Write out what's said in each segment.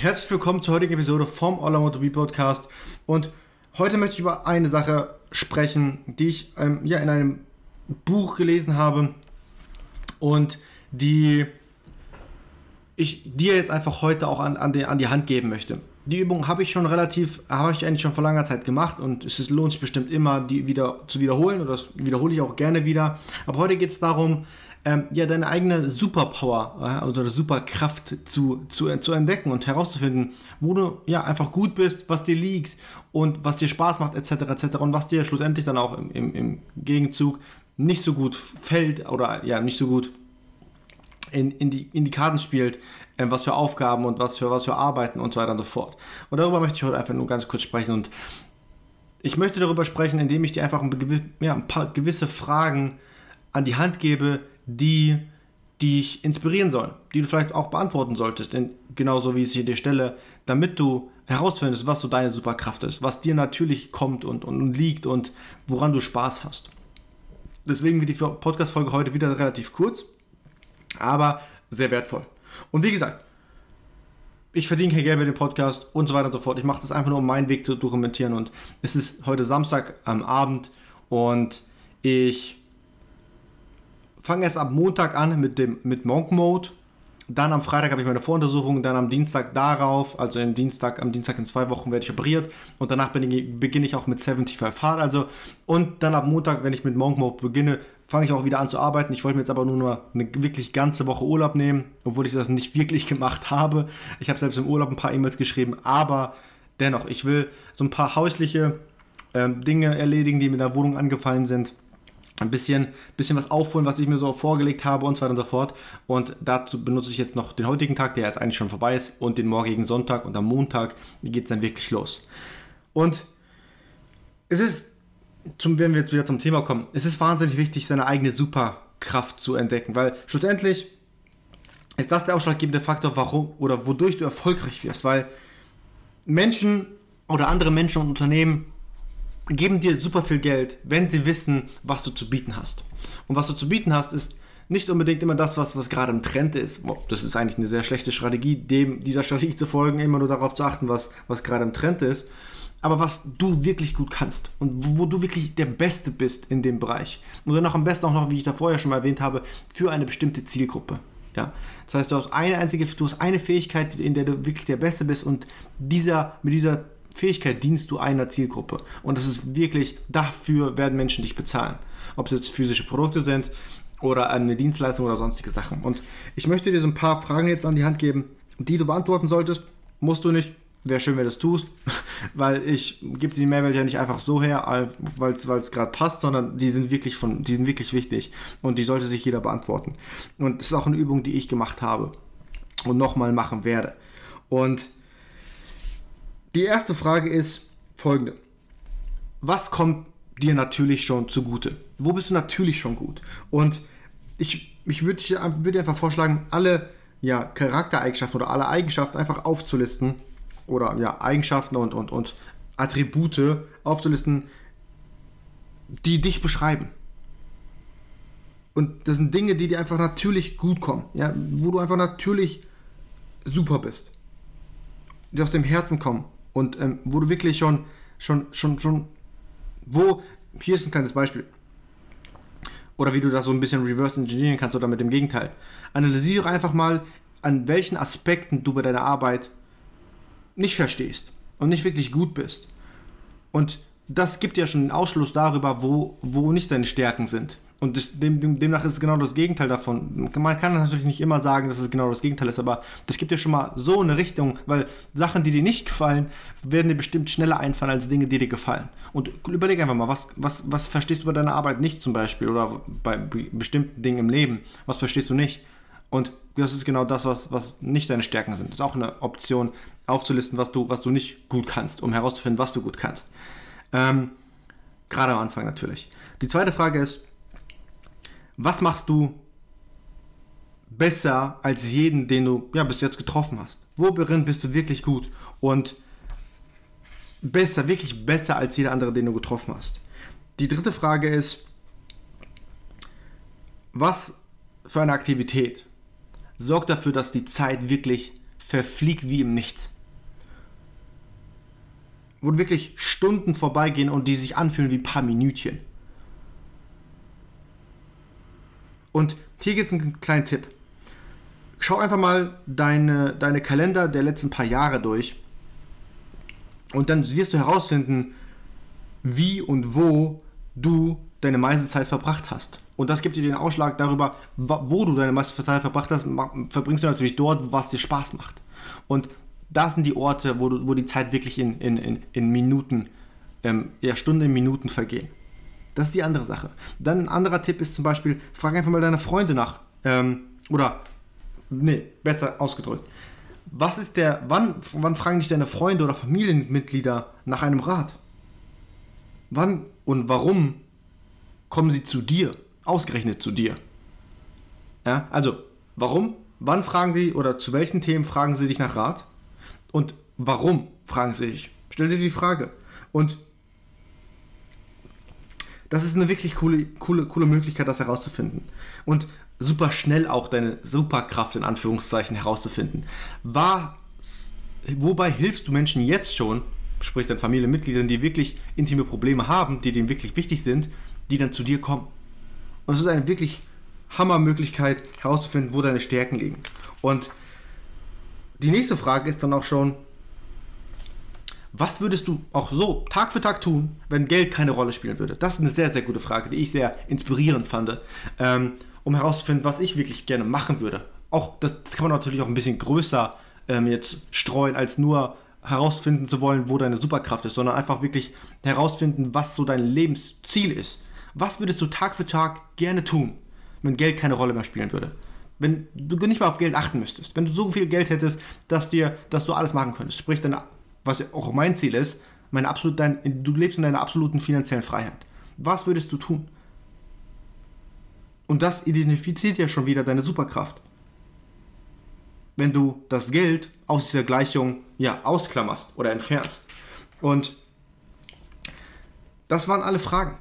Herzlich willkommen zur heutigen Episode vom All I Want to Be Podcast. Und heute möchte ich über eine Sache sprechen, die ich ähm, ja, in einem Buch gelesen habe und die ich dir jetzt einfach heute auch an, an, die, an die Hand geben möchte. Die Übung habe ich schon relativ, habe ich eigentlich schon vor langer Zeit gemacht und es ist, lohnt sich bestimmt immer, die wieder zu wiederholen oder das wiederhole ich auch gerne wieder. Aber heute geht es darum, ähm, ja, deine eigene Superpower äh, oder Superkraft zu, zu, zu entdecken und herauszufinden, wo du ja einfach gut bist, was dir liegt und was dir Spaß macht, etc. etc. und was dir schlussendlich dann auch im, im, im Gegenzug nicht so gut fällt oder ja, nicht so gut in, in, die, in die Karten spielt, äh, was für Aufgaben und was für, was für Arbeiten und so weiter und so fort. Und darüber möchte ich heute einfach nur ganz kurz sprechen und ich möchte darüber sprechen, indem ich dir einfach ein, ja, ein paar gewisse Fragen an die Hand gebe, die dich inspirieren sollen, die du vielleicht auch beantworten solltest, denn genauso wie ich es hier dir stelle, damit du herausfindest, was so deine Superkraft ist, was dir natürlich kommt und, und liegt und woran du Spaß hast. Deswegen wird die Podcast-Folge heute wieder relativ kurz, aber sehr wertvoll. Und wie gesagt, ich verdiene kein Geld mit dem Podcast und so weiter und so fort. Ich mache das einfach nur, um meinen Weg zu dokumentieren. Und es ist heute Samstag am Abend und ich fange erst am Montag an mit dem mit Monk Mode. Dann am Freitag habe ich meine Voruntersuchung, dann am Dienstag darauf, also im Dienstag, am Dienstag in zwei Wochen werde ich operiert und danach ich, beginne ich auch mit 75 Hard. Also und dann am Montag, wenn ich mit Monk Mode beginne, fange ich auch wieder an zu arbeiten. Ich wollte mir jetzt aber nur noch eine wirklich ganze Woche Urlaub nehmen, obwohl ich das nicht wirklich gemacht habe. Ich habe selbst im Urlaub ein paar E-Mails geschrieben, aber dennoch, ich will so ein paar häusliche ähm, Dinge erledigen, die mir in der Wohnung angefallen sind ein bisschen, bisschen was aufholen, was ich mir so vorgelegt habe und so weiter und so fort. Und dazu benutze ich jetzt noch den heutigen Tag, der jetzt eigentlich schon vorbei ist, und den morgigen Sonntag und am Montag geht es dann wirklich los. Und es ist, zum, wenn wir jetzt wieder zum Thema kommen, es ist wahnsinnig wichtig, seine eigene Superkraft zu entdecken, weil schlussendlich ist das der ausschlaggebende Faktor, warum oder wodurch du erfolgreich wirst, weil Menschen oder andere Menschen und Unternehmen geben dir super viel Geld, wenn sie wissen, was du zu bieten hast. Und was du zu bieten hast, ist nicht unbedingt immer das, was, was gerade im Trend ist. Das ist eigentlich eine sehr schlechte Strategie, dem, dieser Strategie zu folgen, immer nur darauf zu achten, was, was gerade im Trend ist. Aber was du wirklich gut kannst und wo, wo du wirklich der Beste bist in dem Bereich. Und dann auch am besten auch noch, wie ich da vorher schon mal erwähnt habe, für eine bestimmte Zielgruppe. Ja? Das heißt, du hast eine einzige, du hast eine Fähigkeit, in der du wirklich der Beste bist und dieser, mit dieser Fähigkeit dienst du einer Zielgruppe. Und das ist wirklich, dafür werden Menschen dich bezahlen. Ob es jetzt physische Produkte sind oder eine Dienstleistung oder sonstige Sachen. Und ich möchte dir so ein paar Fragen jetzt an die Hand geben, die du beantworten solltest. Musst du nicht. Wäre schön, wenn du das tust, weil ich gebe die Mehrwelt ja nicht einfach so her, weil es gerade passt, sondern die sind wirklich von, die sind wirklich wichtig und die sollte sich jeder beantworten. Und das ist auch eine Übung, die ich gemacht habe und nochmal machen werde. Und die erste Frage ist folgende. Was kommt dir natürlich schon zugute? Wo bist du natürlich schon gut? Und ich, ich würde würd dir einfach vorschlagen, alle ja, Charaktereigenschaften oder alle Eigenschaften einfach aufzulisten oder ja, Eigenschaften und, und, und Attribute aufzulisten, die dich beschreiben. Und das sind Dinge, die dir einfach natürlich gut kommen, ja, wo du einfach natürlich super bist, die aus dem Herzen kommen und ähm, wo du wirklich schon, schon, schon, schon, wo, hier ist ein kleines Beispiel. Oder wie du das so ein bisschen reverse engineeren kannst oder mit dem Gegenteil. Analysiere einfach mal, an welchen Aspekten du bei deiner Arbeit nicht verstehst und nicht wirklich gut bist. Und das gibt dir schon einen Ausschluss darüber, wo, wo nicht deine Stärken sind Und das, dem, dem, demnach ist es genau das Gegenteil davon. Man kann natürlich nicht immer sagen, dass es genau das Gegenteil ist, aber das gibt dir schon mal so eine Richtung, weil Sachen, die dir nicht gefallen, werden dir bestimmt schneller einfallen als Dinge, die dir gefallen. Und überleg einfach mal, was, was, was verstehst du bei deiner Arbeit nicht zum Beispiel oder bei bestimmten Dingen im Leben? Was verstehst du nicht? Und das ist genau das, was, was nicht deine Stärken sind. Das ist auch eine Option, aufzulisten, was du, was du nicht gut kannst, um herauszufinden, was du gut kannst. Ähm, Gerade am Anfang natürlich. Die zweite Frage ist, was machst du besser als jeden, den du ja, bis jetzt getroffen hast? Worin bist du wirklich gut? Und besser, wirklich besser als jeder andere, den du getroffen hast. Die dritte Frage ist, was für eine Aktivität sorgt dafür, dass die Zeit wirklich verfliegt wie im Nichts? Wo wirklich Stunden vorbeigehen und die sich anfühlen wie ein paar Minütchen. Und hier gibt es einen kleinen Tipp. Schau einfach mal deine, deine Kalender der letzten paar Jahre durch. Und dann wirst du herausfinden, wie und wo du deine meiste Zeit verbracht hast. Und das gibt dir den Ausschlag darüber, wo du deine meiste Zeit verbracht hast, verbringst du natürlich dort, was dir Spaß macht. Und das sind die Orte, wo, du, wo die Zeit wirklich in, in, in, in Minuten, ähm, ja, Stunden, Minuten vergehen. Das ist die andere Sache. Dann ein anderer Tipp ist zum Beispiel, frag einfach mal deine Freunde nach. Ähm, oder, nee, besser ausgedrückt. Was ist der, wann, wann fragen dich deine Freunde oder Familienmitglieder nach einem Rat? Wann und warum kommen sie zu dir? Ausgerechnet zu dir. Ja, also, warum? Wann fragen die oder zu welchen Themen fragen sie dich nach Rat? Und warum fragen sie dich? Stell dir die Frage. Und das ist eine wirklich coole, coole, coole Möglichkeit, das herauszufinden. Und super schnell auch deine Superkraft in Anführungszeichen herauszufinden. Was, wobei hilfst du Menschen jetzt schon, sprich deinen Familienmitgliedern, die wirklich intime Probleme haben, die denen wirklich wichtig sind, die dann zu dir kommen. Und es ist eine wirklich Hammermöglichkeit herauszufinden, wo deine Stärken liegen. Und die nächste Frage ist dann auch schon, was würdest du auch so Tag für Tag tun, wenn Geld keine Rolle spielen würde? Das ist eine sehr, sehr gute Frage, die ich sehr inspirierend fand, ähm, um herauszufinden, was ich wirklich gerne machen würde. Auch das, das kann man natürlich auch ein bisschen größer ähm, jetzt streuen, als nur herausfinden zu wollen, wo deine Superkraft ist, sondern einfach wirklich herausfinden, was so dein Lebensziel ist. Was würdest du Tag für Tag gerne tun, wenn Geld keine Rolle mehr spielen würde? Wenn du nicht mal auf Geld achten müsstest, wenn du so viel Geld hättest, dass dir, dass du alles machen könntest, sprich deine was auch mein Ziel ist, meine absolut, dein, du lebst in deiner absoluten finanziellen Freiheit. Was würdest du tun? Und das identifiziert ja schon wieder deine Superkraft. Wenn du das Geld aus dieser Gleichung ja, ausklammerst oder entfernst. Und das waren alle Fragen.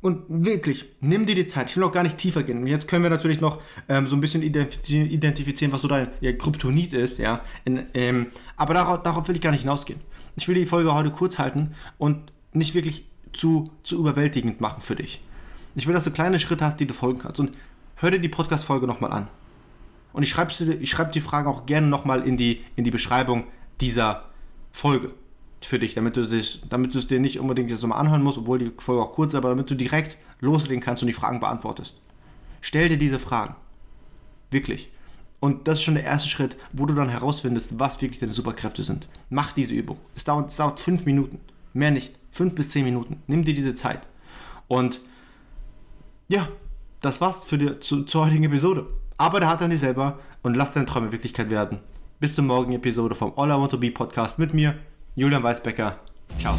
Und wirklich, nimm dir die Zeit. Ich will auch gar nicht tiefer gehen. Jetzt können wir natürlich noch ähm, so ein bisschen identifizieren, was so dein ja, Kryptonit ist, ja. In, ähm, aber darauf, darauf, will ich gar nicht hinausgehen. Ich will die Folge heute kurz halten und nicht wirklich zu, zu überwältigend machen für dich. Ich will, dass du kleine Schritte hast, die du folgen kannst. Und hör dir die Podcast-Folge nochmal an. Und ich schreibe schreib die Frage auch gerne nochmal in die, in die Beschreibung dieser Folge für dich, damit du, dich, damit du es dir nicht unbedingt jetzt nochmal anhören musst, obwohl die Folge auch kurz ist, aber damit du direkt loslegen kannst und die Fragen beantwortest. Stell dir diese Fragen. Wirklich. Und das ist schon der erste Schritt, wo du dann herausfindest, was wirklich deine Superkräfte sind. Mach diese Übung. Es dauert, es dauert fünf Minuten. Mehr nicht. Fünf bis zehn Minuten. Nimm dir diese Zeit. Und ja, das war's für die, zu, zur heutigen Episode. Arbeite hart an dir selber und lass deine Träume Wirklichkeit werden. Bis zur morgigen Episode vom All I Want to Be Podcast mit mir, Julian Weisbecker. Ciao.